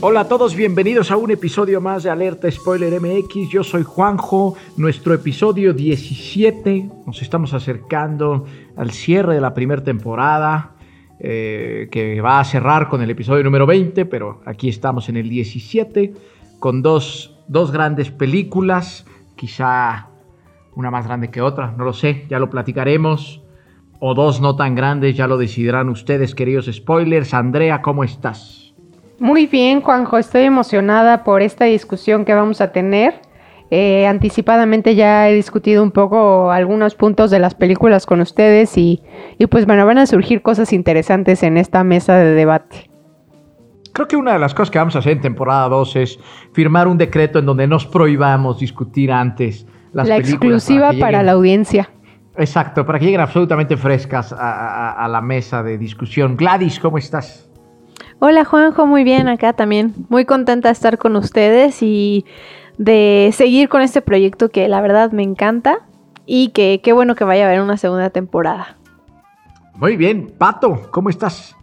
Hola a todos, bienvenidos a un episodio más de Alerta Spoiler MX. Yo soy Juanjo, nuestro episodio 17. Nos estamos acercando al cierre de la primera temporada, eh, que va a cerrar con el episodio número 20, pero aquí estamos en el 17, con dos, dos grandes películas, quizá una más grande que otra, no lo sé, ya lo platicaremos. O dos no tan grandes, ya lo decidirán ustedes, queridos spoilers. Andrea, ¿cómo estás? Muy bien, Juanjo, estoy emocionada por esta discusión que vamos a tener. Eh, anticipadamente ya he discutido un poco algunos puntos de las películas con ustedes y, y pues bueno, van a surgir cosas interesantes en esta mesa de debate. Creo que una de las cosas que vamos a hacer en temporada 2 es firmar un decreto en donde nos prohibamos discutir antes las la películas. exclusiva para, la audiencia. Exacto, para que lleguen absolutamente frescas a, a- a la mesa de discusión. Gladys, ¿cómo estás? Hola Juanjo, muy bien acá también. Muy contenta de estar con ustedes y de seguir con este proyecto que la verdad me encanta y que qué bueno que vaya a haber una segunda temporada. Muy bien, Pato, ¿cómo estás?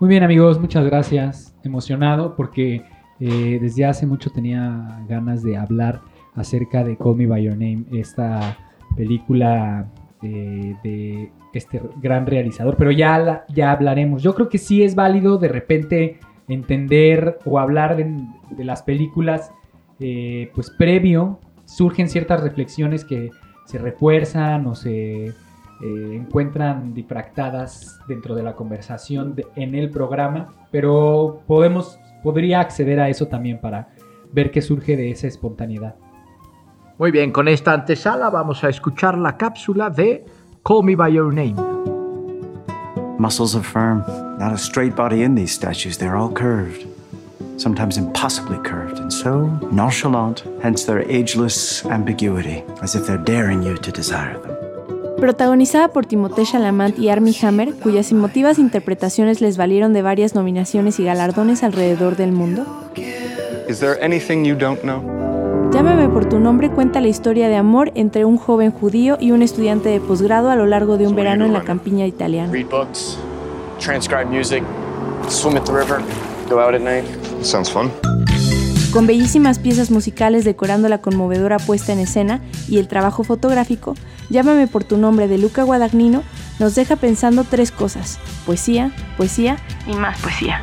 Muy bien amigos, muchas gracias. Emocionado porque eh, desde hace mucho tenía ganas de hablar acerca de Call Me By Your Name, esta película de este gran realizador, pero ya, ya hablaremos. Yo creo que sí es válido de repente entender o hablar de, las películas, eh, pues previo, surgen ciertas reflexiones que se refuerzan o se eh, encuentran difractadas dentro de la conversación en el programa, pero podemos, podría acceder a eso también para ver qué surge de esa espontaneidad. Muy bien, con esta antesala vamos a escuchar la cápsula de Call Me By Your Name. Muscles are firm. Not a straight body in these statues. They're all curved. Sometimes impossibly curved, and so nonchalant, hence their ageless ambiguity, as if they're daring you to desire them. Protagonizada por Timothée Chalamet y Armie Hammer, cuyas emotivas interpretaciones les valieron de varias nominaciones y galardones alrededor del mundo. Is there anything you don't know? Llámame por tu nombre cuenta la historia de amor entre un joven judío y un estudiante de posgrado a lo largo de un verano en la campiña italiana. read books, transcribe music, swim at the river, go out at night. Sounds fun. Con bellísimas piezas musicales decorando la conmovedora puesta en escena y el trabajo fotográfico, Llámame por tu nombre de Luca Guadagnino nos deja pensando tres cosas: poesía, poesía y más poesía.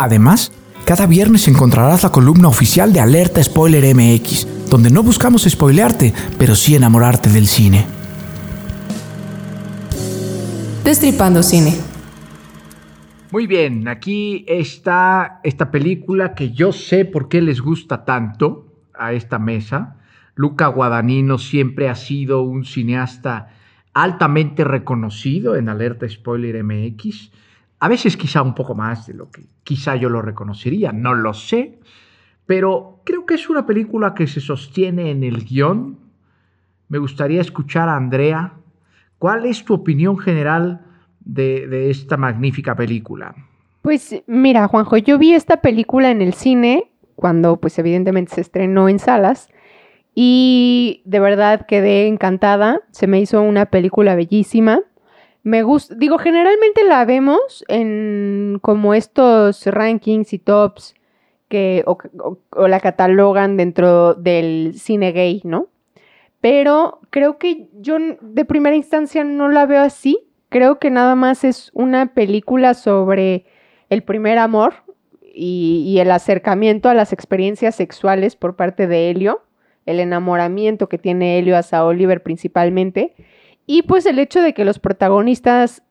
Además, cada viernes encontrarás la columna oficial de Alerta Spoiler MX, donde no buscamos spoilearte, pero sí enamorarte del cine. Destripando Cine. Muy bien, aquí está esta película que yo sé por qué les gusta tanto a esta mesa. Luca Guadagnino siempre ha sido un cineasta altamente reconocido en Alerta Spoiler MX. A veces quizá un poco más de lo que quizá yo lo reconocería, no lo sé. Pero creo que es una película que se sostiene en el guion. Me gustaría escuchar a Andrea. ¿Cuál es tu opinión general de, de esta magnífica película? Pues mira, Juanjo, yo vi esta película en el cine cuando pues evidentemente se estrenó en salas y de verdad quedé encantada, se me hizo una película bellísima. Me gusta, digo, generalmente la vemos en como estos rankings y tops que o, la catalogan dentro del cine gay, ¿no? Pero creo que yo de primera instancia no la veo así. Creo que nada más es una película sobre el primer amor y, y el acercamiento a las experiencias sexuales por parte de Helio, el enamoramiento que tiene Helio hacia Oliver principalmente, y pues el hecho de que los protagonistas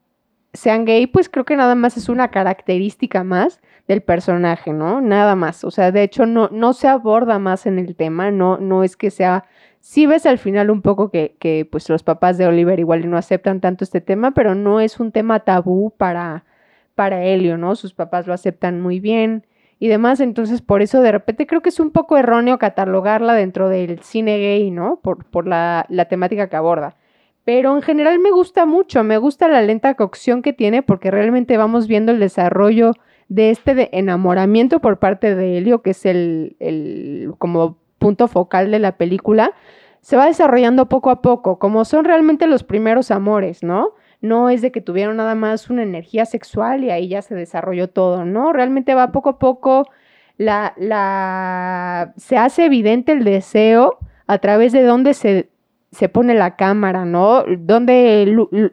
sean gay, pues creo que nada más es una característica más del personaje, ¿no? Nada más. O sea, de hecho no, no se aborda más en el tema, no, no es que sea... Sí ves al final un poco que, que pues los papás de Oliver igual no aceptan tanto este tema, pero no es un tema tabú para, para Helio, ¿no? Sus papás lo aceptan muy bien y demás, entonces por eso de repente creo que es un poco erróneo catalogarla dentro del cine gay, ¿no? Por, por la, la temática que aborda. Pero en general me gusta mucho, me gusta la lenta cocción que tiene porque realmente vamos viendo el desarrollo de este enamoramiento por parte de Helio, que es el, el como punto focal de la película, se va desarrollando poco a poco, como son realmente los primeros amores, ¿no? No es de que tuvieron nada más una energía sexual y ahí ya se desarrolló todo, ¿no? Realmente va poco a poco, la, la, se hace evidente el deseo a través de dónde se, se pone la cámara, ¿no? Donde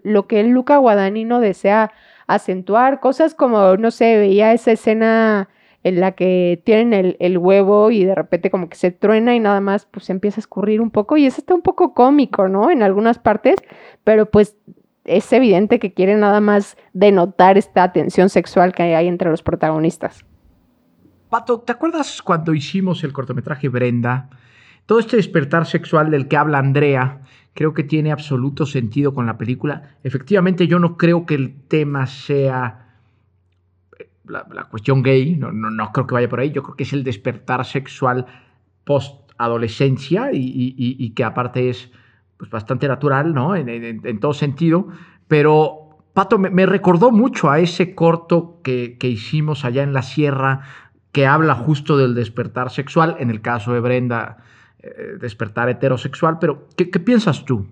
lo que Luca Guadagnino desea acentuar, cosas como, no sé, veía esa escena en la que tienen el, el huevo y de repente como que se truena y nada más pues empieza a escurrir un poco y eso está un poco cómico, ¿no? En algunas partes, pero pues es evidente que quiere nada más denotar esta tensión sexual que hay entre los protagonistas. Pato, ¿te acuerdas cuando hicimos el cortometraje Brenda? Todo este despertar sexual del que habla Andrea, creo que tiene absoluto sentido con la película. Efectivamente, yo no creo que el tema sea eh, la, cuestión gay, no, no, no creo que vaya por ahí, yo creo que es el despertar sexual post-adolescencia y, que aparte es pues, bastante natural, ¿no? En, todo sentido, pero Pato, me, me recordó mucho a ese corto que, que hicimos allá en la sierra que habla justo del despertar sexual, en el caso de Brenda, despertar heterosexual, pero ¿qué, piensas tú?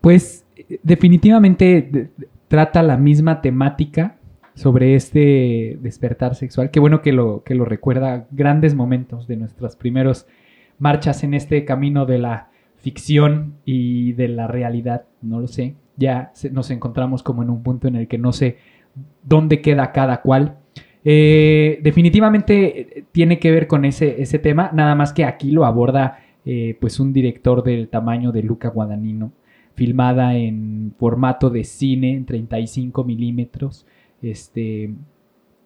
Pues eh, definitivamente de- de- trata la misma temática sobre este despertar sexual. Qué bueno que lo, que lo recuerda grandes momentos de nuestras primeras marchas en este camino de la ficción y de la realidad. No lo sé. Ya nos encontramos como en un punto en el que no sé dónde queda cada cual. Eh, definitivamente eh, tiene que ver con ese, ese tema, nada más que aquí lo aborda eh, pues un director del tamaño de Luca Guadagnino, filmada en formato de cine en 35 milímetros. Este,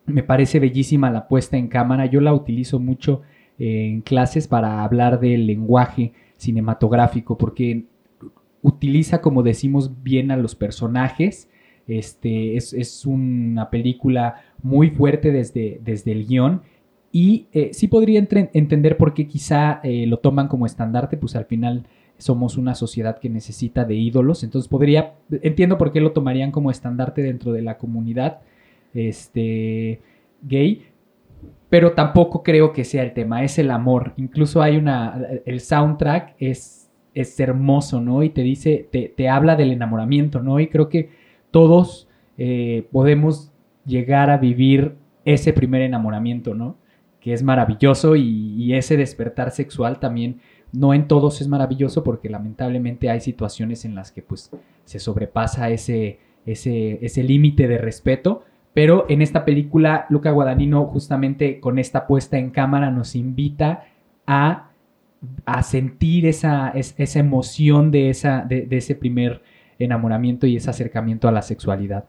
me parece bellísima la puesta en cámara, yo la utilizo mucho en clases para hablar del lenguaje cinematográfico, porque utiliza, como decimos, bien a los personajes. Este, es, es una película muy fuerte desde, desde el guion. Y eh, sí podría entender por qué quizá eh, lo toman como estandarte, pues al final somos una sociedad que necesita de ídolos. Entonces podría, entiendo por qué lo tomarían como estandarte dentro de la comunidad este, gay. Pero tampoco creo que sea el tema, es el amor. Incluso hay una, el soundtrack es, es hermoso, ¿no? Y te dice, te, te habla del enamoramiento, ¿no? Y creo que todos eh, podemos llegar a vivir ese primer enamoramiento, ¿no? Que es maravilloso y, ese despertar sexual también, no en todos es maravilloso porque lamentablemente hay situaciones en las que pues se sobrepasa ese, ese, ese límite de respeto, pero en esta película Luca Guadagnino justamente con esta puesta en cámara nos invita a, a sentir esa, es- esa emoción de, esa, de ese primer enamoramiento y ese acercamiento a la sexualidad.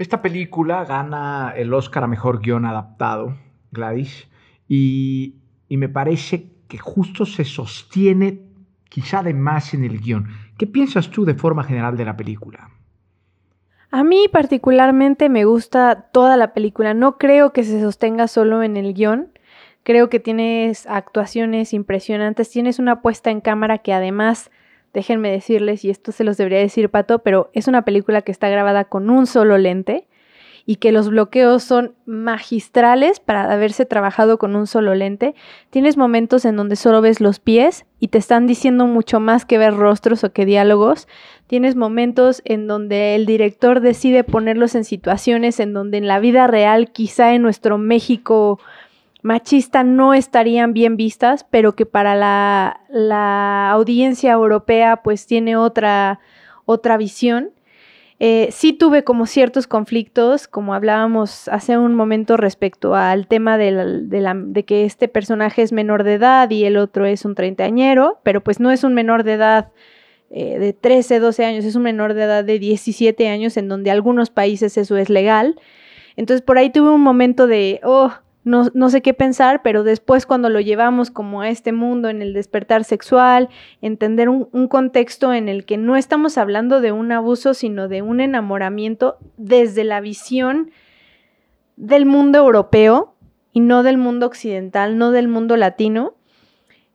Esta película gana el Oscar a Mejor Guión Adaptado, Gladys, y, y me parece que justo se sostiene quizá de más en el guion. ¿Qué piensas tú de forma general de la película? A mí particularmente me gusta toda la película. No creo que se sostenga solo en el guion. Creo que tienes actuaciones impresionantes. Tienes una puesta en cámara que además, déjenme decirles, y esto se los debería decir Pato, pero es una película que está grabada con un solo lente y que los bloqueos son magistrales para haberse trabajado con un solo lente. Tienes momentos en donde solo ves los pies y te están diciendo mucho más que ver rostros o que diálogos. Tienes momentos en donde el director decide ponerlos en situaciones en donde en la vida real, quizá en nuestro México machista no estarían bien vistas, pero que para la, la audiencia europea pues tiene otra, otra visión. Eh, sí tuve como ciertos conflictos, como hablábamos hace un momento respecto al tema de, de que este personaje es menor de edad y el otro es un treintañero, pero pues no es un menor de edad eh, de 13, 12 años, es un menor de edad de 17 años, en donde algunos países eso es legal. Entonces por ahí tuve un momento de, oh, no, no sé qué pensar, pero después cuando lo llevamos como a este mundo en el despertar sexual, entender un, contexto en el que no estamos hablando de un abuso, sino de un enamoramiento desde la visión del mundo europeo y no del mundo occidental, no del mundo latino,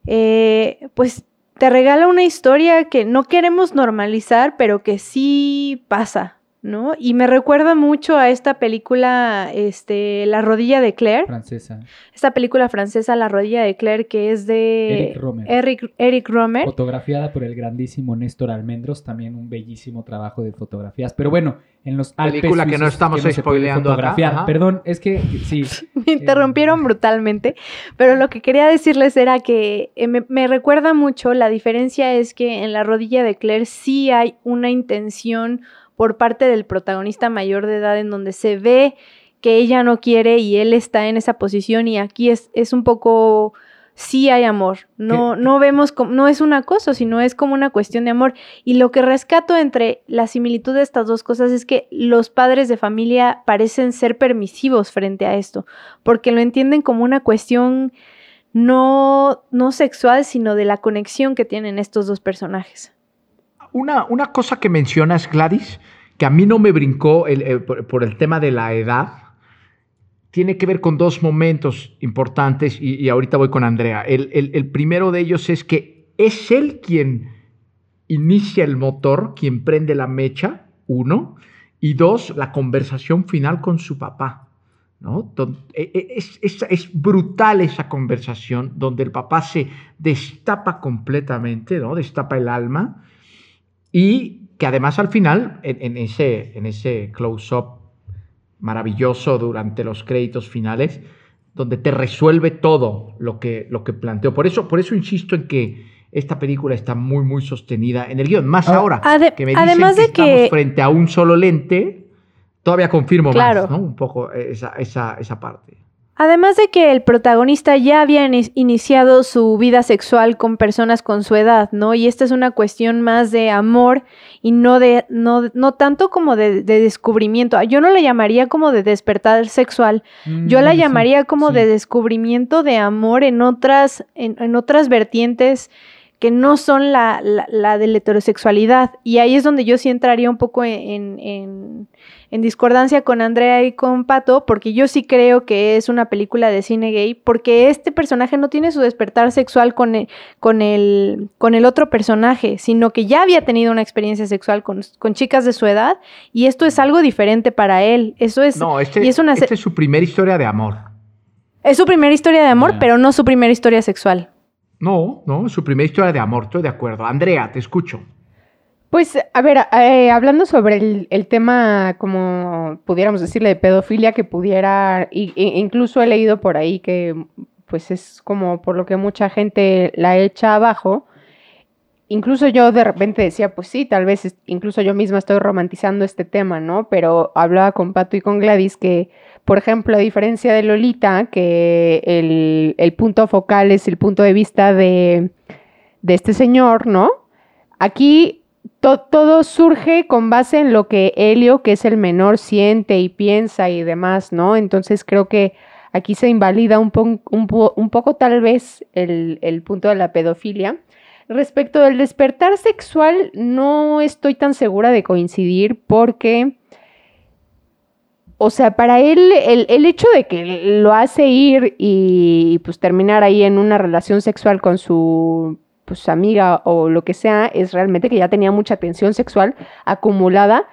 eh, pues te regala una historia que no queremos normalizar, pero que sí pasa, ¿no? Y me recuerda mucho a esta película, este, La rodilla de Claire. Francesa. Esta película francesa, La rodilla de Claire, que es de Eric Romer. Eric, Eric Romer. Fotografiada por el grandísimo Néstor Almendros, también un bellísimo trabajo de fotografías. Pero bueno, en los Alpes Película que no estamos se puede spoileando acá. Perdón, es que sí. me interrumpieron brutalmente, pero lo que quería decirles era que eh, me, me recuerda mucho, la diferencia es que en la rodilla de Claire sí hay una intención por parte del protagonista mayor de edad en donde se ve que ella no quiere y él está en esa posición y aquí es, es un poco, sí hay amor, no, no vemos, como, no es un acoso, sino es como una cuestión de amor. Y lo que rescato entre la similitud de estas dos cosas es que los padres de familia parecen ser permisivos frente a esto, porque lo entienden como una cuestión no, no sexual, sino de la conexión que tienen estos dos personajes. Una, una cosa que mencionas, Gladys, que a mí no me brincó eh, por, el tema de la edad, tiene que ver con dos momentos importantes y, ahorita voy con Andrea. El, el- primero de ellos es que es él quien inicia el motor, quien prende la mecha, uno, y dos, la conversación final con su papá. ¿no? E- e- Es, es- es brutal esa conversación donde el papá se destapa completamente, ¿no? destapa el alma y que además al final, en, en ese, en ese close-up maravilloso durante los créditos finales, donde te resuelve todo lo que, lo que planteó. Por eso, por eso insisto en que esta película está muy, muy sostenida en el guion. Más ahora, Ade- que me dicen además que de estamos que- frente a un solo lente, todavía confirmo Claro. más, ¿no? Un poco esa, esa, esa parte. Además de que el protagonista ya había ini- iniciado su vida sexual con personas con su edad, ¿no? Y esta es una cuestión más de amor y no de, no, no tanto como de, de descubrimiento. Yo no la llamaría como de despertar sexual. Yo la Mm, llamaría como sí. de descubrimiento de amor en otras, en, en otras vertientes que no son la, la, la de la heterosexualidad. Y ahí es donde yo sí entraría un poco en, en, en discordancia con Andrea y con Pato, porque yo sí creo que es una película de cine gay, porque este personaje no tiene su despertar sexual con el, con el, con el otro personaje, sino que ya había tenido una experiencia sexual con, con chicas de su edad, y esto es algo diferente para él. Eso es, No, este, y es una se- esta es su primera historia de amor. es su primera historia de amor, pero no su primera historia sexual. No, no, su primera historia de amor, estoy de acuerdo. Andrea, te escucho. Pues, a ver, eh, hablando sobre el, tema, como pudiéramos decirle, de pedofilia, que pudiera, y- incluso he leído por ahí que, pues es como por lo que mucha gente la echa abajo. Incluso yo de repente decía, pues sí, tal vez incluso yo misma estoy romantizando este tema, ¿no? Pero hablaba con Pato y con Gladys que, por ejemplo, a diferencia de Lolita, que el, punto focal es el punto de vista de, este señor, ¿no? Aquí to- todo surge con base en lo que Helio, que es el menor, siente y piensa y demás, ¿no? Entonces creo que aquí se invalida un, poco tal vez el punto de la pedofilia. Respecto del despertar sexual, no estoy tan segura de coincidir porque, o sea, para él el, el hecho de que lo hace ir y pues terminar ahí en una relación sexual con su pues amiga o lo que sea, es realmente que ya tenía mucha tensión sexual acumulada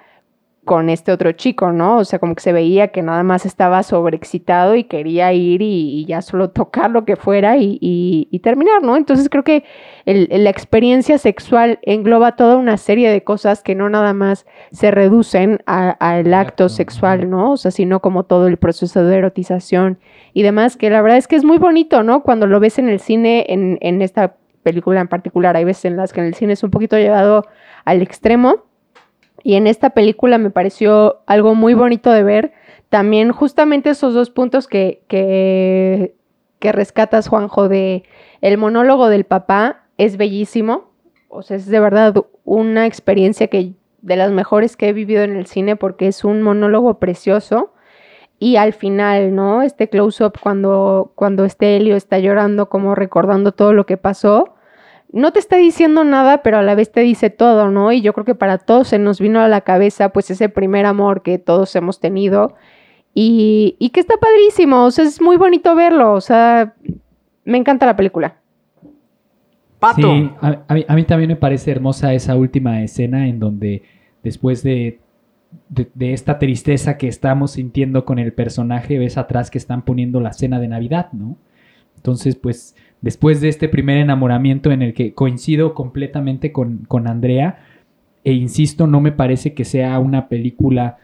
con este otro chico, ¿no? O sea, como que se veía que nada más estaba sobreexcitado y quería ir y, y ya solo tocar lo que fuera y, y- y terminar, ¿no? Entonces creo que el- la experiencia sexual engloba toda una serie de cosas que no nada más se reducen al acto sexual, ¿no? O sea, sino como todo el proceso de erotización y demás, que la verdad es que es muy bonito, ¿no? Cuando lo ves en el cine, en, en esta película en particular, hay veces en las que en el cine es un poquito llevado al extremo. Y en esta película me pareció algo muy bonito de ver. También justamente esos dos puntos que, que, que rescatas, Juanjo, de el monólogo del papá es bellísimo. O sea, es de verdad una experiencia que de las mejores que he vivido en el cine porque es un monólogo precioso. Y al final, ¿no? Este close-up cuando, cuando este Helio está llorando, como recordando todo lo que pasó no te está diciendo nada, pero a la vez te dice todo, ¿no? Y yo creo que para todos se nos vino a la cabeza pues ese primer amor que todos hemos tenido y, y que está padrísimo, o sea, es muy bonito verlo, o sea, me encanta la película. Sí, a, a mí, a mí también me parece hermosa esa última escena en donde después de, de, de esta tristeza que estamos sintiendo con el personaje, ves atrás que están poniendo la cena de Navidad, ¿no? Entonces, pues, después de este primer enamoramiento en el que coincido completamente con, con Andrea, e insisto, no me parece que sea una película,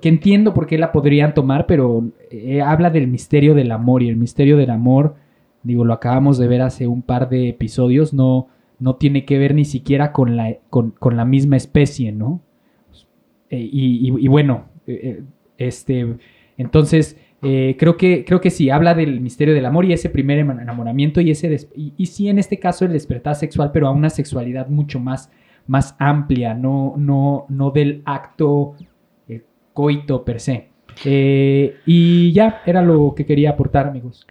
que entiendo por qué la podrían tomar, pero eh, habla del misterio del amor y el misterio del amor, digo, lo acabamos de ver hace un par de episodios, no, no tiene que ver ni siquiera con la, con, con la misma especie, ¿no? Eh, y, bueno, eh, este, entonces, eh, creo, que, creo que sí, habla del misterio del amor y ese primer enamoramiento y ese, y, y sí en este caso el despertar sexual, pero a una sexualidad mucho más, más amplia, no, no, no del acto eh, coito per se. Eh, y ya, era lo que quería aportar, amigos.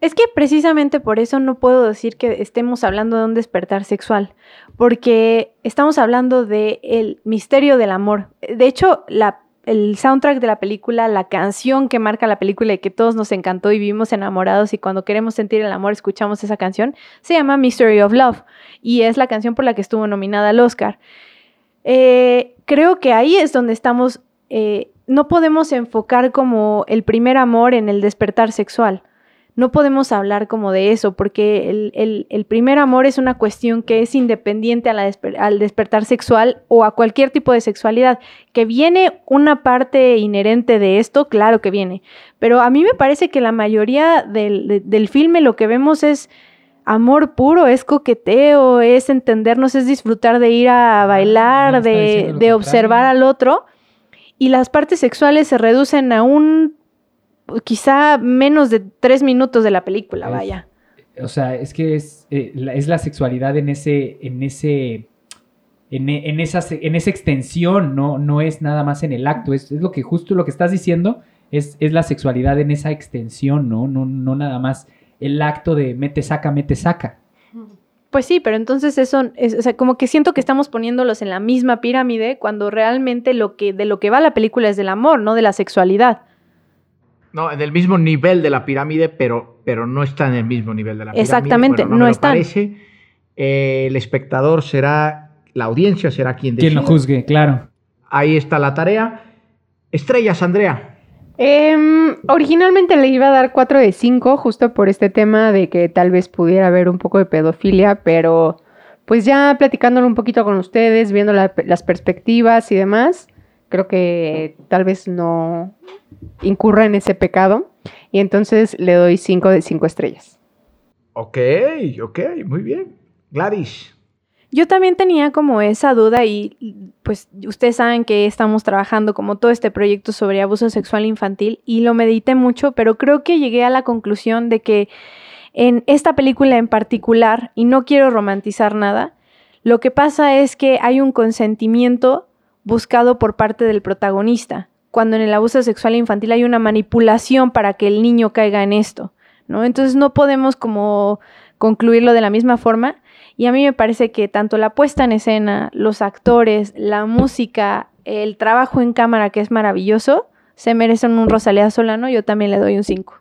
Es que precisamente por eso no puedo decir que estemos hablando de un despertar sexual, porque estamos hablando de el misterio del amor. De hecho, la, el soundtrack de la película, la canción que marca la película y que todos nos encantó y vivimos enamorados y cuando queremos sentir el amor escuchamos esa canción, se llama Mystery of Love y es la canción por la que estuvo nominada al Oscar. Eh, creo que ahí es donde estamos, eh, no podemos enfocar como el primer amor en el despertar sexual no podemos hablar como de eso, porque el, el- el primer amor es una cuestión que es independiente a la desper- al despertar sexual o a cualquier tipo de sexualidad. Que viene una parte inherente de esto, claro que viene, pero a mí me parece que la mayoría del, de- del filme lo que vemos es amor puro, es coqueteo, es entendernos, es disfrutar de ir a bailar, está de, de observar al otro, y las partes sexuales se reducen a un quizá menos de tres minutos de la película, Es- vaya. O sea, es que es, eh, la, es la sexualidad en ese, en ese, en, e- en esa, en esa extensión, no, no es nada más en el acto, es, es lo que justo lo que estás diciendo, es, es la sexualidad en esa extensión, ¿no? No, no nada más el acto de mete, saca, mete, saca. Pues sí, pero entonces eso, es, o sea, como que siento que estamos poniéndolos en la misma pirámide cuando realmente lo que, de lo que va la película es del amor, no de la sexualidad. No, en el mismo nivel de la pirámide, pero, pero no está en el mismo nivel de la pirámide. Exactamente, Bueno, no, parece. Eh, el espectador será, la audiencia será quien Quien lo decida. juzgue, claro. Ahí está la tarea. Estrellas, Andrea. Em, originalmente le iba a dar 4 de 5, justo por este tema de que tal vez pudiera haber un poco de pedofilia, pero pues ya platicándolo un poquito con ustedes, viendo la- las perspectivas y demás, creo que tal vez no incurra en ese pecado. Y entonces le doy 5 de 5 estrellas. Ok, ok, muy bien. Gladys. Yo también tenía como esa duda y pues ustedes saben que estamos trabajando como todo este proyecto sobre abuso sexual infantil y lo medité mucho, pero creo que llegué a la conclusión de que en esta película en particular, y no quiero romantizar nada, lo que pasa es que hay un consentimiento buscado por parte del protagonista, cuando en el abuso sexual infantil hay una manipulación para que el niño caiga en esto, ¿no? Entonces no podemos como concluirlo de la misma forma y a mí me parece que tanto la puesta en escena, los actores, la música, el trabajo en cámara que es maravilloso, se merecen un Rosalía Solano, yo también le doy un 5.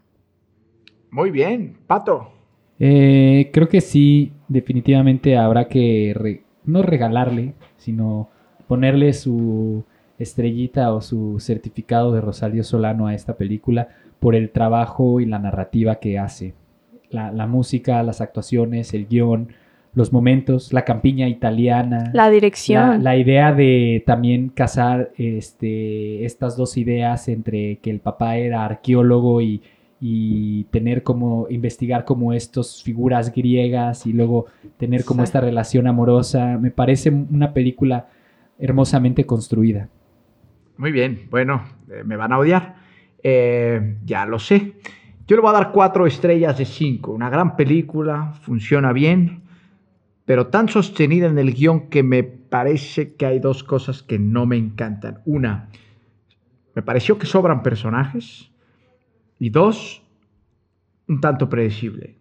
Muy bien. Pato. Eh, creo que sí, definitivamente habrá que re- no regalarle, sino ponerle su estrellita o su certificado de Rosalío Solano a esta película por el trabajo y la narrativa que hace. La, la música, las actuaciones, el guion, los momentos, la campiña italiana. La dirección. La, la idea de también casar este, estas dos ideas entre que el papá era arqueólogo y, y tener como, investigar como estas figuras griegas y luego tener como esta relación amorosa. Me parece una película hermosamente construida. Muy bien, bueno, eh, me van a odiar. Eh, ya lo sé. Yo le voy a dar cuatro estrellas de cinco. Una gran película, funciona bien, pero tan sostenida en el guion que me parece que hay dos cosas que no me encantan. Una, me pareció que sobran personajes. Y dos, un tanto predecible.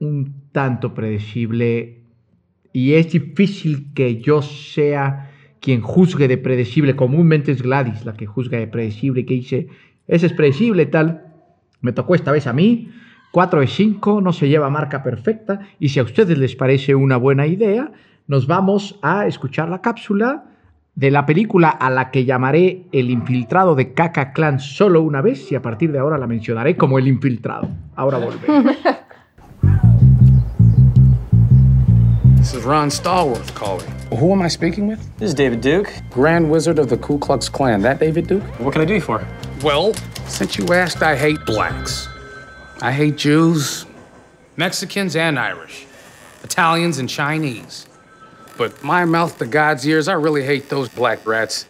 Un tanto predecible. Y es difícil que yo sea quien juzgue de predecible. Comúnmente es Gladys la que juzga de predecible, que dice, ese es predecible, tal. Me tocó esta vez a mí. 4 de 5, no se lleva marca perfecta. Y si a ustedes les parece una buena idea, nos vamos a escuchar la cápsula de la película a la que llamaré El infiltrado de Kaka Clan solo una vez y a partir de ahora la mencionaré como El infiltrado. Ahora volvemos. This is Ron Stallworth calling. who am I speaking with? This is David Duke. Grand Wizard of the Ku Klux Klan. That David Duke? What can I do you for? Well, since you asked, I hate blacks. I hate Jews, Mexicans, and Irish, Italians, and Chinese. But my mouth to God's ears, I really hate those black rats.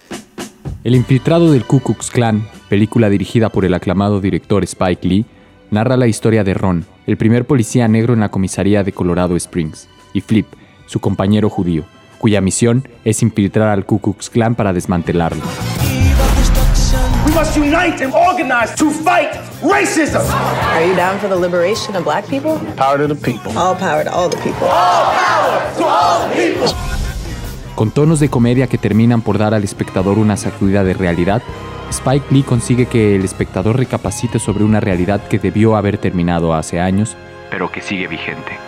El infiltrado del Ku Klux Klan, película dirigida por el aclamado director Spike Lee, narra la historia de Ron, el primer policía negro en la comisaría de Colorado Springs, y Flip, su compañero judío, cuya misión es infiltrar al Ku Klux Klan para desmantelarlo. We must unite and organize to fight racism. Are you down for the liberation of black people? Power to the people. All power to all the people. All power to all the people. Con tonos de comedia que terminan por dar al espectador una sacudida de realidad, Spike Lee consigue que el espectador recapacite sobre una realidad que debió haber terminado hace años, pero que sigue vigente.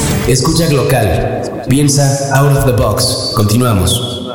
Escucha local. Piensa out of the box. Continuamos.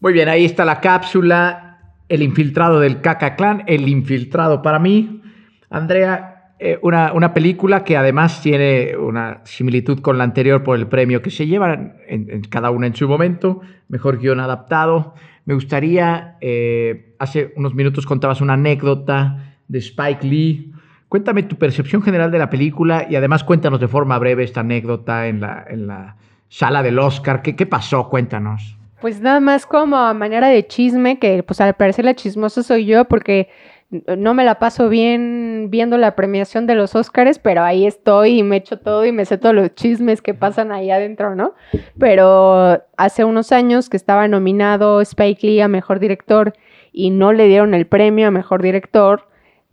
Muy bien, ahí está la cápsula. El infiltrado del Kaka Clan. El infiltrado para mí. Andrea, eh, una, una, película que además tiene una similitud con la anterior por el premio que se llevan en cada una en su momento. Mejor guion adaptado. Me gustaría, eh, hace unos minutos contabas una anécdota de Spike Lee. Cuéntame tu percepción general de la película y además cuéntanos de forma breve esta anécdota en la, en la sala del Oscar. ¿Qué, ¿Qué, pasó? Cuéntanos. Pues nada más como a manera de chisme, que pues al parecer la chismosa soy yo porque no me la paso bien viendo la premiación de los Oscars, pero ahí estoy y me echo todo y me sé todos los chismes que pasan ahí adentro, ¿no? Pero hace unos años que estaba nominado Spike Lee a Mejor Director y no le dieron el premio a Mejor Director,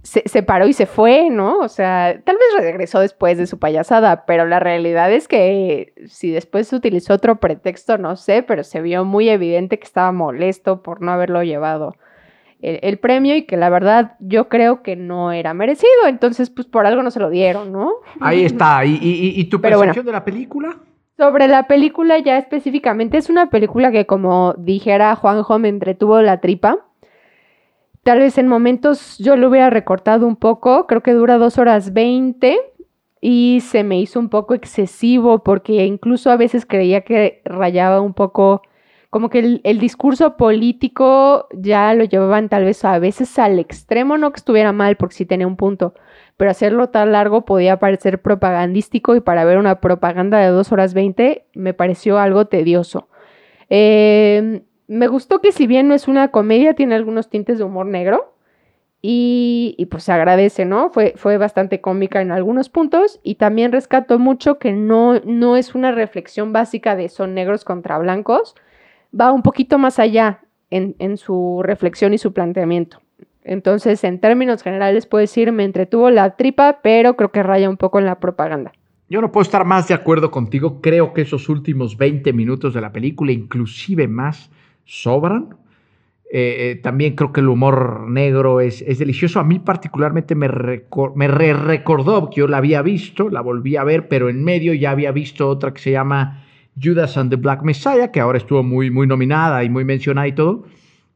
se, se, paró y se fue, ¿no? O sea, tal vez regresó después de su payasada, pero la realidad es que si después se utilizó otro pretexto, no sé, pero se vio muy evidente que estaba molesto por no haberlo llevado el, el premio y que la verdad yo creo que no era merecido, entonces pues por algo no se lo dieron, ¿no? Ahí está, ¿y, y, y tu percepción bueno, de la película? Sobre la película ya específicamente, es una película que como dijera Juanjo me entretuvo la tripa. Tal vez en momentos yo lo hubiera recortado un poco, creo que dura dos horas veinte y se me hizo un poco excesivo porque incluso a veces creía que rayaba un poco, como que el, discurso político ya lo llevaban tal vez a veces al extremo, no que estuviera mal porque sí tenía un punto, pero hacerlo tan largo podía parecer propagandístico y para ver una propaganda de dos horas veinte me pareció algo tedioso. Eh, me gustó que si bien no es una comedia, tiene algunos tintes de humor negro. Y, pues se agradece, ¿no? Fue, fue bastante cómica en algunos puntos y también rescato mucho que no, no es una reflexión básica de son negros contra blancos, va un poquito más allá en, en su reflexión y su planteamiento. Entonces, en términos generales, puedo decir, me entretuvo la tripa, pero creo que raya un poco en la propaganda. Yo no puedo estar más de acuerdo contigo. Creo que esos últimos 20 minutos de la película, inclusive más, sobran. Eh, eh, también creo que el humor negro es, es delicioso. A mí particularmente me, me re recordó que yo la había visto, la volví a ver, pero en medio ya había visto otra que se llama Judas and the Black Messiah, que ahora estuvo muy, muy nominada y muy mencionada y todo.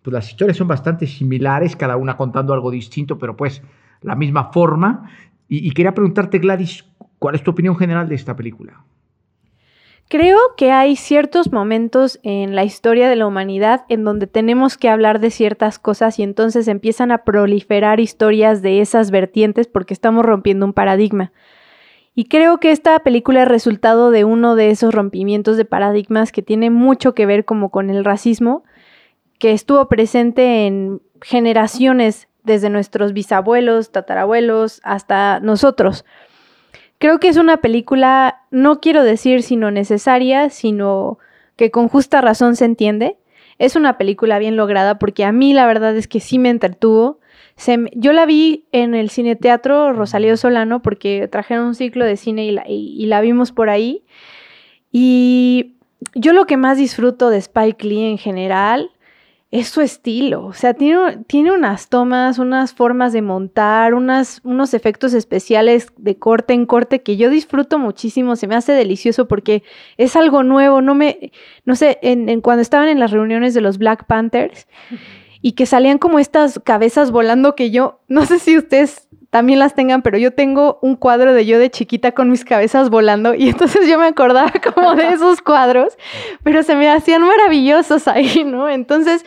Pues las historias son bastante similares, cada una contando algo distinto, pero pues la misma forma. Y, y quería preguntarte, Gladys, ¿cuál es tu opinión general de esta película? Creo que hay ciertos momentos en la historia de la humanidad en donde tenemos que hablar de ciertas cosas y entonces empiezan a proliferar historias de esas vertientes porque estamos rompiendo un paradigma. Y creo que esta película es resultado de uno de esos rompimientos de paradigmas que tiene mucho que ver como con el racismo, que estuvo presente en generaciones desde nuestros bisabuelos, tatarabuelos, hasta nosotros. Creo que es una película, no quiero decir sino necesaria, sino que con justa razón se entiende. Es una película bien lograda porque a mí la verdad es que sí me entretuvo. Yo la vi en el cine teatro Rosalío Solano porque trajeron un ciclo de cine y la, y la vimos por ahí. Y yo lo que más disfruto de Spike Lee en general es su estilo. O sea, tiene, tiene unas tomas, unas formas de montar, unas, unos efectos especiales de corte en corte que yo disfruto muchísimo. Se me hace delicioso porque es algo nuevo. No me, no sé, en, en cuando estaban en las reuniones de los Black Panthers y que salían como estas cabezas volando que yo, no sé si ustedes también las tengan, pero yo tengo un cuadro de yo de chiquita con mis cabezas volando y entonces yo me acordaba como de esos cuadros, pero se me hacían maravillosos ahí, ¿no? Entonces,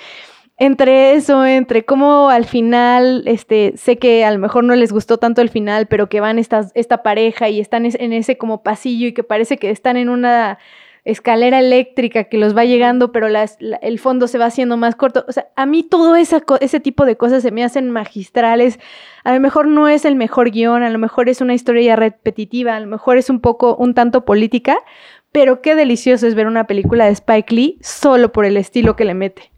entre eso, entre cómo al final, este, sé que a lo mejor no les gustó tanto el final, pero que van esta pareja y están en ese como pasillo y que parece que están en una escalera eléctrica que los va llegando, pero las, la, el fondo se va haciendo más corto. O sea, a mí todo ese tipo de cosas se me hacen magistrales. A lo mejor no es el mejor guion, a lo mejor es una historia repetitiva, a lo mejor es un poco, un tanto política, pero qué delicioso es ver una película de Spike Lee solo por el estilo que le mete.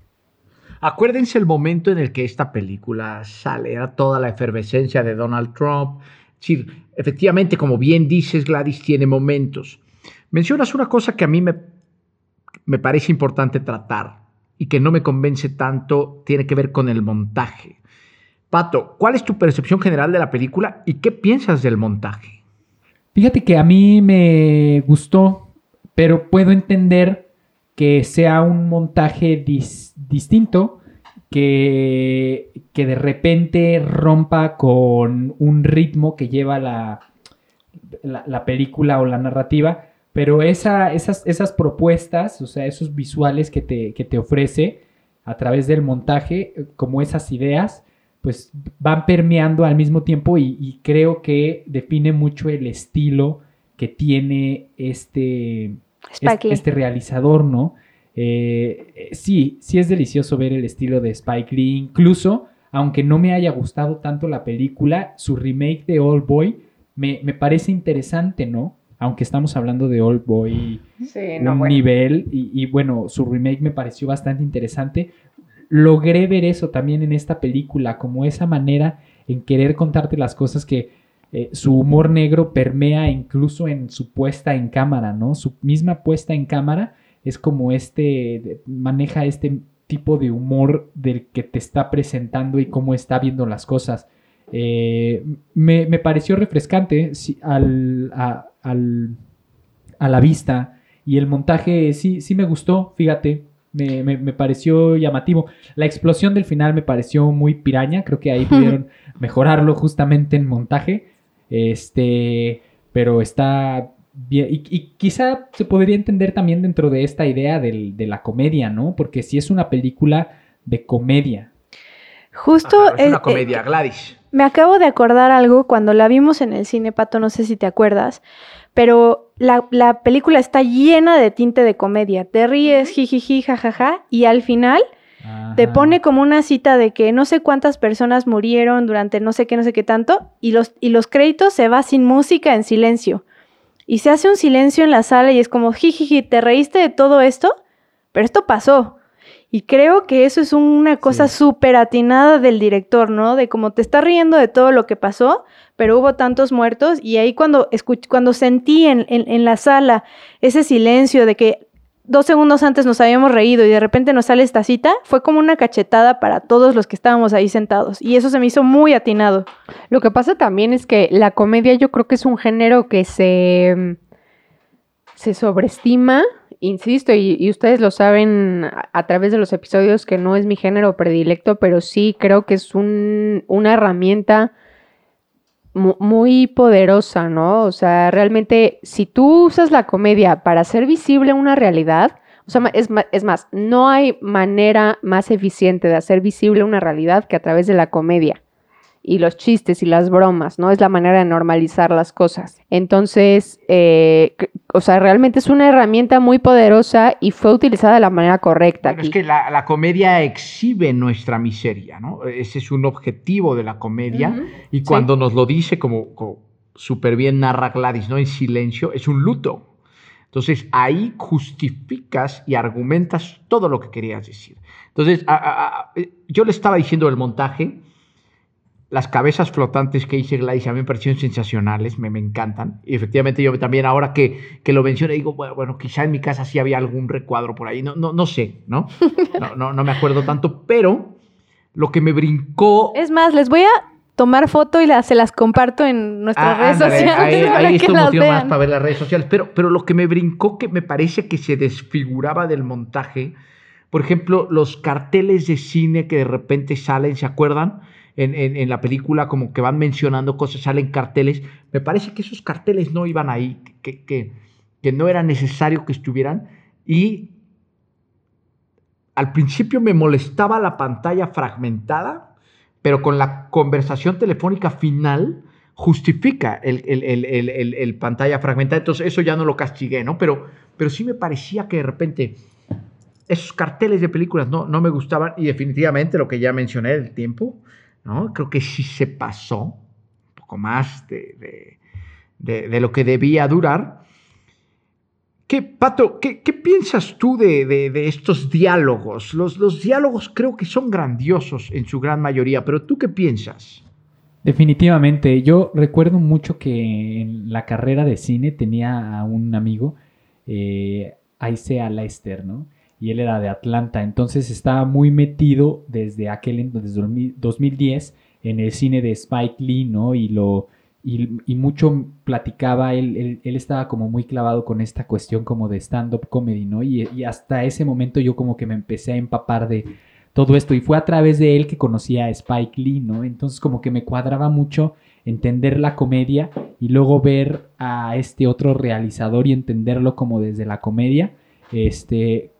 Acuérdense el momento en el que esta película sale, era toda la efervescencia de Donald Trump. Es decir, efectivamente, como bien dices, Gladys tiene momentos. Mencionas una cosa que a mí me, me parece importante tratar y que no me convence tanto, tiene que ver con el montaje. Pato, ¿cuál es tu percepción general de la película y qué piensas del montaje? Fíjate que a mí me gustó, pero puedo entender que sea un montaje dis distinto, que, que de repente rompa con un ritmo que lleva la, la película o la narrativa, pero esa, esas, esas propuestas, o sea, esos visuales que te, que te ofrece a través del montaje, como esas ideas, pues van permeando al mismo tiempo y, y creo que define mucho el estilo que tiene este, este, este, realizador, ¿no? Eh, sí, sí es delicioso ver el estilo de Spike Lee, incluso aunque no me haya gustado tanto la película, su remake de Old Boy me, me parece interesante, ¿no? Aunque estamos hablando de Old Boy, sí, no, un bueno. nivel, y, y, bueno, su remake me pareció bastante interesante. Logré ver eso también en esta película, como esa manera en querer contarte las cosas que eh, su humor negro permea incluso en su puesta en cámara, ¿no? Su misma puesta en cámara es como este, maneja este tipo de humor del que te está presentando y cómo está viendo las cosas. Eh, me, me, pareció refrescante al, a, al, a la vista y el montaje sí, sí me gustó, fíjate, me, me, me, pareció llamativo. La explosión del final me pareció muy piraña, creo que ahí pudieron mejorarlo justamente en montaje, este, pero está bien, y, y, quizá se podría entender también dentro de esta idea del, de la comedia, ¿no? Porque si es una película de comedia. Justo Ajá, es una comedia, eh, Gladys. Me acabo de acordar algo cuando la vimos en el cine, Pato, no sé si te acuerdas, pero la, la película está llena de tinte de comedia. Te ríes, jijiji, jajaja, y al final te pone como una cita de que no sé cuántas personas murieron durante no sé qué, no sé qué tanto, y los, y los créditos se va sin música, en silencio. Y se hace un silencio en la sala y es como, jijiji, ¿te reíste de todo esto? Pero esto pasó. Y creo que eso es una cosa súper atinada del director, ¿no? De cómo te está riendo de todo lo que pasó, pero hubo tantos muertos y ahí cuando, cuando sentí en, en la sala ese silencio de que dos segundos antes nos habíamos reído y de repente nos sale esta cita, fue como una cachetada para todos los que estábamos ahí sentados. Y eso se me hizo muy atinado. Lo que pasa también es que la comedia yo creo que es un género que se, se sobreestima, insisto, y, ustedes lo saben a, través de los episodios que no es mi género predilecto, pero sí creo que es un, una herramienta muy poderosa, ¿no? O sea, realmente, si tú usas la comedia para hacer visible una realidad, o sea, es, es más, no hay manera más eficiente de hacer visible una realidad que a través de la comedia y los chistes y las bromas, ¿no? Es la manera de normalizar las cosas. Entonces, eh, o sea, realmente es una herramienta muy poderosa y fue utilizada de la manera correcta. Es que la, comedia exhibe nuestra miseria, ¿no? Ese es un objetivo de la comedia y cuando nos lo dice, como, como súper bien narra Gladys, ¿no? En silencio, es un luto. Entonces ahí justificas y argumentas todo lo que querías decir. Entonces, yo le estaba diciendo el montaje, las cabezas flotantes que hice Gladys a mí me parecieron sensacionales, me, me encantan. Y efectivamente yo también ahora que, que lo mencioné digo, bueno, bueno, quizá en mi casa sí había algún recuadro por ahí, no, no, no sé, ¿no? No, no, no me acuerdo tanto, pero lo que me brincó... Es más, les voy a tomar foto y se las comparto en nuestras ah, redes sociales. Ahí, ahí esto motivo más para ver las redes sociales. Pero, pero lo que me brincó, que me parece que se desfiguraba del montaje, por ejemplo, los carteles de cine que de repente salen, ¿se acuerdan? En, la película como que van mencionando cosas, salen carteles. Me parece que esos carteles no iban ahí, que, que, que no era necesario que estuvieran. Y al principio me molestaba la pantalla fragmentada, pero con la conversación telefónica final justifica el, el, pantalla fragmentada. Entonces eso ya no lo castigué, ¿no? Pero, pero sí me parecía que de repente esos carteles de películas no, no me gustaban y definitivamente lo que ya mencioné del tiempo, ¿no? Creo que sí se pasó un poco más de, lo que debía durar. ¿Qué, Pato, qué, piensas tú de, estos diálogos? Los, los diálogos creo que son grandiosos en su gran mayoría, pero ¿tú qué piensas? Definitivamente, yo recuerdo mucho que en la carrera de cine tenía a un amigo, eh, Aisea Lester, ¿no? Y él era de Atlanta, entonces estaba muy metido desde aquel, desde 2010 en el cine de Spike Lee, ¿no? Y lo y, mucho platicaba, él, él, estaba como muy clavado con esta cuestión como de stand-up comedy, ¿no? Y, y, hasta ese momento yo como que me empecé a empapar de todo esto y fue a través de él que conocí a Spike Lee, ¿no? Entonces como que me cuadraba mucho entender la comedia y luego ver a este otro realizador y entenderlo como desde la comedia. Este,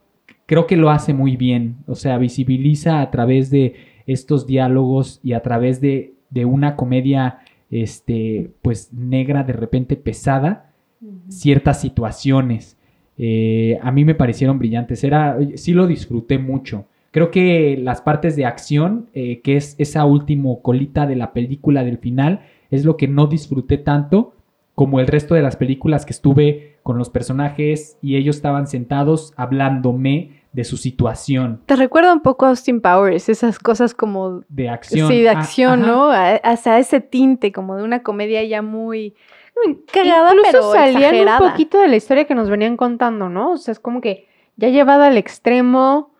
creo que lo hace muy bien, o sea, visibiliza a través de estos diálogos y a través de, una comedia, este, pues negra, de repente pesada, ciertas situaciones. Eh, a mí me parecieron brillantes, era, sí lo disfruté mucho. Creo que las partes de acción, eh, que es esa última colita de la película del final, es lo que no disfruté tanto como el resto de las películas que estuve con los personajes y ellos estaban sentados hablándome de su situación. Te recuerda un poco a Austin Powers, esas cosas como... De acción. Sí, de ah, acción, ¿no? Hasta ese tinte como de una comedia ya muy... Cagada, Incluso pero salían un poquito de la historia que nos venían contando, ¿no? O sea, es como que ya llevada al extremo,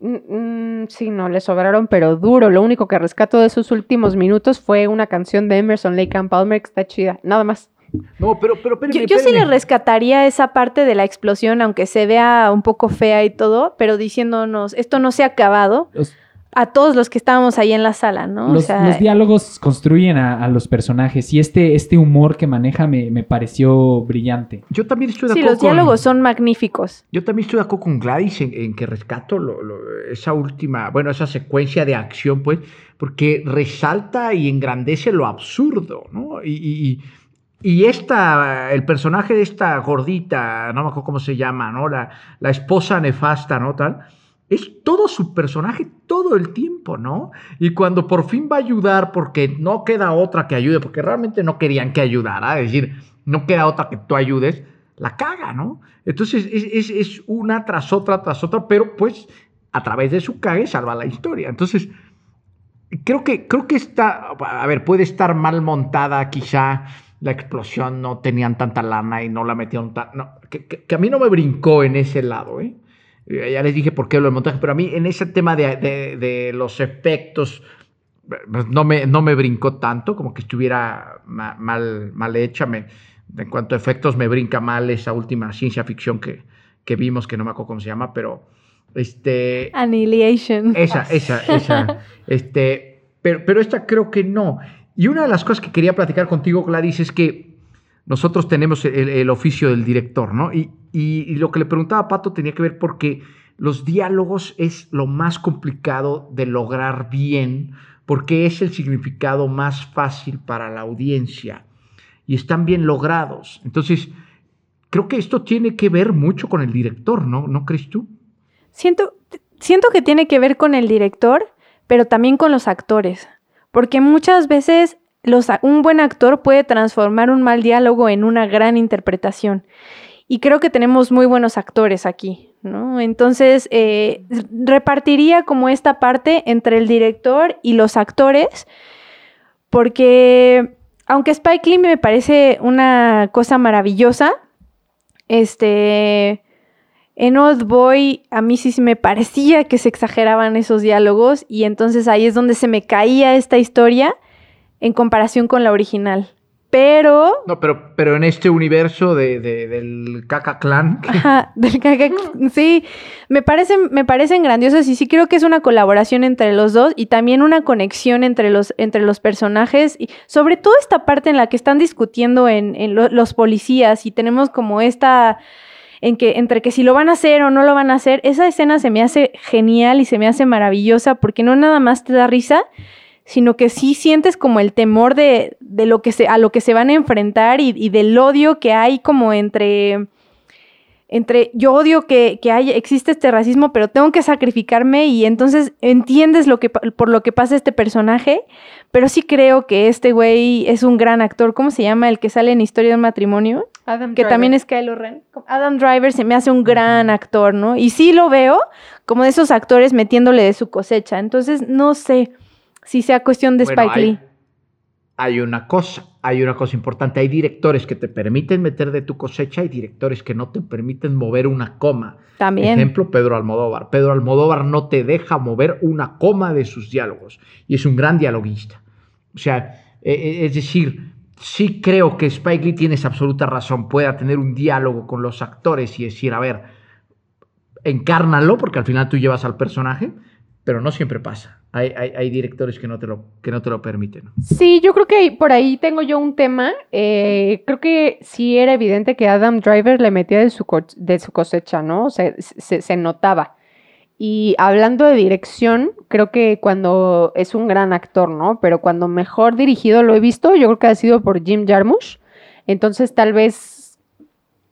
mm, sí, no, le sobraron, pero duro. Lo único que rescato de esos últimos minutos fue una canción de Emerson Lake and Palmer que está chida, nada más. No, pero, pero, yo, sí le rescataría esa parte de la explosión, aunque se vea un poco fea y todo, pero diciéndonos, esto no se ha acabado. a todos los que estábamos ahí en la sala, ¿no? Los, diálogos construyen a, los personajes y este, este humor que maneja me, pareció brillante. Yo también estoy de acuerdo. Sí, los diálogos son magníficos. Yo también estoy de acuerdo con Gladys en, que rescato esa última, bueno, esa secuencia de acción, pues, porque resalta y engrandece lo absurdo, ¿no? y y esta, el personaje de esta gordita, no me acuerdo cómo se llama, ¿no? La, la esposa nefasta, ¿no? Tal, es todo su personaje todo el tiempo, ¿no? Y cuando por fin va a ayudar, porque no queda otra que ayude, porque realmente no querían que ayudara, es decir, no queda otra que tú ayudes, la caga, ¿no? Entonces es, es una tras otra, tras otra, pero pues a través de su cague salva la historia. Entonces, creo que, creo que está, a ver, puede estar mal montada quizá la explosión, no tenían tanta lana y no la metieron tan... No, que, a mí no me brincó en ese lado, ¿eh? ¿eh? Ya les dije por qué lo del montaje, pero a mí en ese tema de, de, los efectos pues, no me, no me brincó tanto, como que estuviera mal, mal hecha. Me, en cuanto a efectos, me brinca mal esa última ciencia ficción que, que vimos, que no me acuerdo cómo se llama, pero este, Annihilation. Esa, esa, esa. este, pero, pero esta creo que no. Y una de las cosas que quería platicar contigo, Gladys, es que nosotros tenemos el, oficio del director, ¿no? Y, lo que le preguntaba a Pato tenía que ver porque los diálogos es lo más complicado de lograr bien, porque es el significado más fácil para la audiencia y están bien logrados. Entonces, creo que esto tiene que ver mucho con el director, ¿no? ¿No crees tú? Siento, siento que tiene que ver con el director, pero también con los actores, porque muchas veces un buen actor puede transformar un mal diálogo en una gran interpretación. Y creo que tenemos muy buenos actores aquí, ¿no? Entonces, eh, repartiría como esta parte entre el director y los actores, porque aunque Spike Lee me parece una cosa maravillosa, este, en Old Boy a mí sí me parecía que se exageraban esos diálogos y entonces ahí es donde se me caía esta historia en comparación con la original. Pero... No, pero, pero en este universo de, del Caca Clan. Ajá, del Caca Sí, me parecen, me parecen grandiosos y sí creo que es una colaboración entre los dos y también una conexión entre los, entre los personajes. Y sobre todo esta parte en la que están discutiendo en, los policías y tenemos como esta en que entre que si lo van a hacer o no lo van a hacer, esa escena se me hace genial y se me hace maravillosa porque no nada más te da risa, sino que sí sientes como el temor de, de lo que se, a lo que se van a enfrentar y, y del odio que hay como entre entre yo odio que, que hay, existe este racismo, pero tengo que sacrificarme y entonces entiendes lo que, por lo que pasa este personaje, pero sí creo que este güey es un gran actor. ¿Cómo se llama el que sale en Historia de un matrimonio? Adam que también es Kylo Ren. Adam Driver se me hace un gran actor, ¿no? Y sí lo veo como de esos actores metiéndole de su cosecha. Entonces, no sé si sea cuestión de Spike Lee hay una cosa, hay una cosa importante. Hay directores que te permiten meter de tu cosecha y directores que no te permiten mover una coma. También. Ejemplo, Pedro Almodóvar. Pedro Almodóvar no te deja mover una coma de sus diálogos y es un gran dialoguista. O sea, e, e, es decir, sí creo que Spike Lee tienes absoluta razón. Pueda tener un diálogo con los actores y decir, a ver, encárnalo porque al final tú llevas al personaje, pero no siempre pasa hay, directores que no, te lo, que no te lo permiten. Sí, yo creo que por ahí tengo yo un tema. Eh, creo que sí era evidente que Adam Driver le metía de su, de su cosecha, ¿no? se, se, notaba. Y hablando de dirección, creo que cuando es un gran actor, ¿no? Pero cuando mejor dirigido lo he visto, yo creo que ha sido por Jim Jarmusch. Entonces tal vez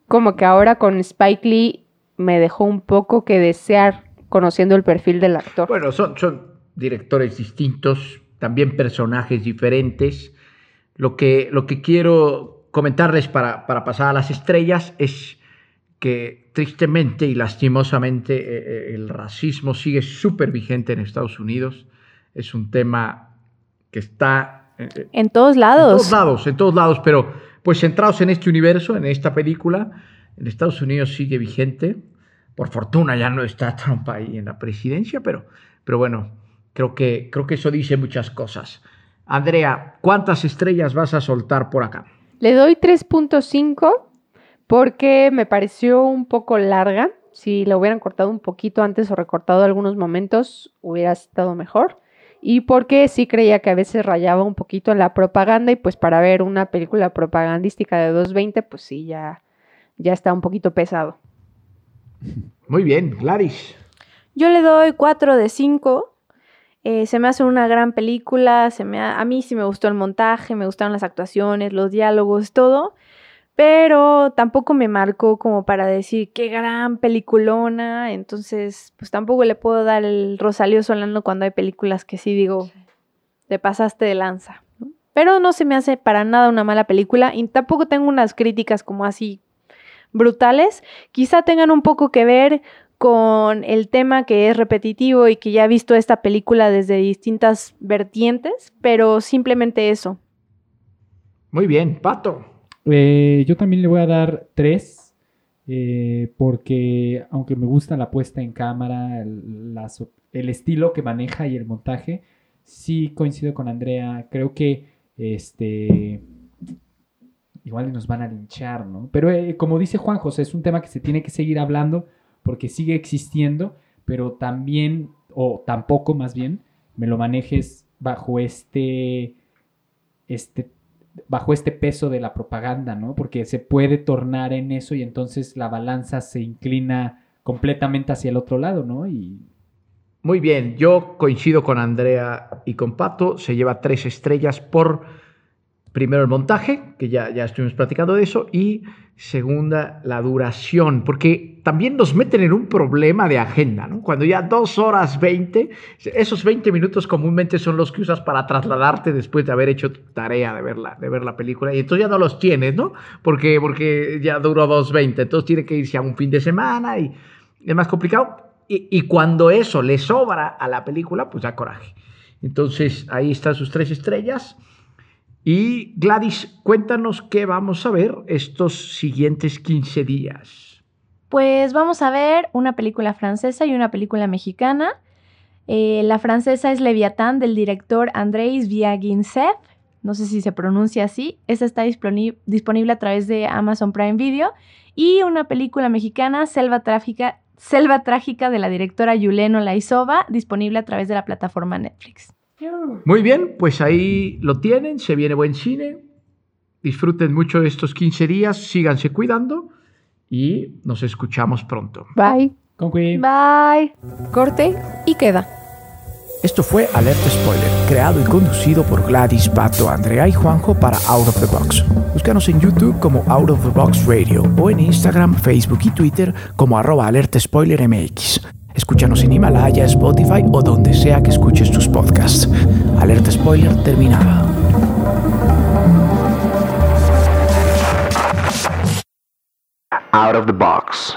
como que ahora con Spike Lee me dejó un poco que desear conociendo el perfil del actor. Bueno, son, son directores distintos, también personajes diferentes. Lo que, lo que quiero comentarles para, para pasar a las estrellas es que tristemente y lastimosamente eh, eh, el racismo sigue súper vigente en Estados Unidos. Es un tema que está... Eh, en todos lados. En todos lados, en todos lados, pero pues centrados en este universo, en esta película, en Estados Unidos sigue vigente. Por fortuna ya no está Trump ahí en la presidencia, pero, pero bueno, Creo que, creo que eso dice muchas cosas. Andrea, ¿cuántas estrellas vas a soltar por acá? Le doy 3.5 porque me pareció un poco larga. Si la hubieran cortado un poquito antes o recortado algunos momentos, hubiera estado mejor. Y porque sí creía que a veces rayaba un poquito en la propaganda y pues para ver una película propagandística de 2.20, pues sí, ya, ya está un poquito pesado. Muy bien, Gladys. Yo le doy 4 de 5 eh, se me hace una gran película, se me a mí sí me gustó el montaje, me gustaron las actuaciones, los diálogos, todo, pero tampoco me marcó como para decir qué gran peliculona, entonces pues tampoco le puedo dar el Rosalío Solano cuando hay películas que sí digo, te pasaste de lanza. Pero no se me hace para nada una mala película y tampoco tengo unas críticas como así brutales, quizá tengan un poco que ver con el tema que es repetitivo y que ya he visto esta película desde distintas vertientes, pero simplemente eso. Muy bien, Pato. Eh, yo también le voy a dar tres, eh, porque aunque me gusta la puesta en cámara, el, estilo que maneja y el montaje, sí coincido con Andrea. Creo que este igual nos van a linchar, ¿no? Pero eh, como dice Juan José, es un tema que se tiene que seguir hablando porque sigue existiendo, pero también, o tampoco más bien, me lo manejes bajo este, este, bajo este peso de la propaganda, ¿no? Porque se puede tornar en eso y entonces la balanza se inclina completamente hacia el otro lado, ¿no? Y Muy bien, yo coincido con Andrea y con Pato, se lleva tres estrellas por primero el montaje, que ya, ya estuvimos platicando de eso, y segunda la duración, porque también nos meten en un problema de agenda, ¿no? Cuando ya dos horas 20, esos 20 minutos comúnmente son los que usas para trasladarte después de haber hecho tu tarea de ver la, de ver la película, y entonces ya no los tienes, ¿no? Porque, porque ya duró 2.20, entonces tiene que irse a un fin de semana y es más complicado. Y, y cuando eso le sobra a la película, pues da coraje. Entonces ahí están sus tres estrellas. Y Gladys, cuéntanos qué vamos a ver estos siguientes 15 días. Pues vamos a ver una película francesa y una película mexicana. Eh, la francesa es Leviatán del director Andrés Viaginsev. No sé si se pronuncia así. Esta está disponi- disponible a través de Amazon Prime Video. Y una película mexicana, Selva Trágica, Selva Trágica de la directora Yuleno Laizova, disponible a través de la plataforma Netflix. Muy bien, pues ahí lo tienen, se viene buen cine. Disfruten mucho de estos 15 días, síganse cuidando y nos escuchamos pronto. Bye. Con Queen. Bye. Corte y queda. Esto fue Alerta Spoiler, creado y conducido por Gladys, Pato, Andrea y Juanjo para Out of the Box. Búscanos en YouTube como Out of the Box Radio o en Instagram, Facebook y Twitter como arroba Alerta Spoiler MX. Escúchanos en Himalaya, Spotify o donde sea que escuches tus podcasts. Alerta Spoiler terminada. Out of the box.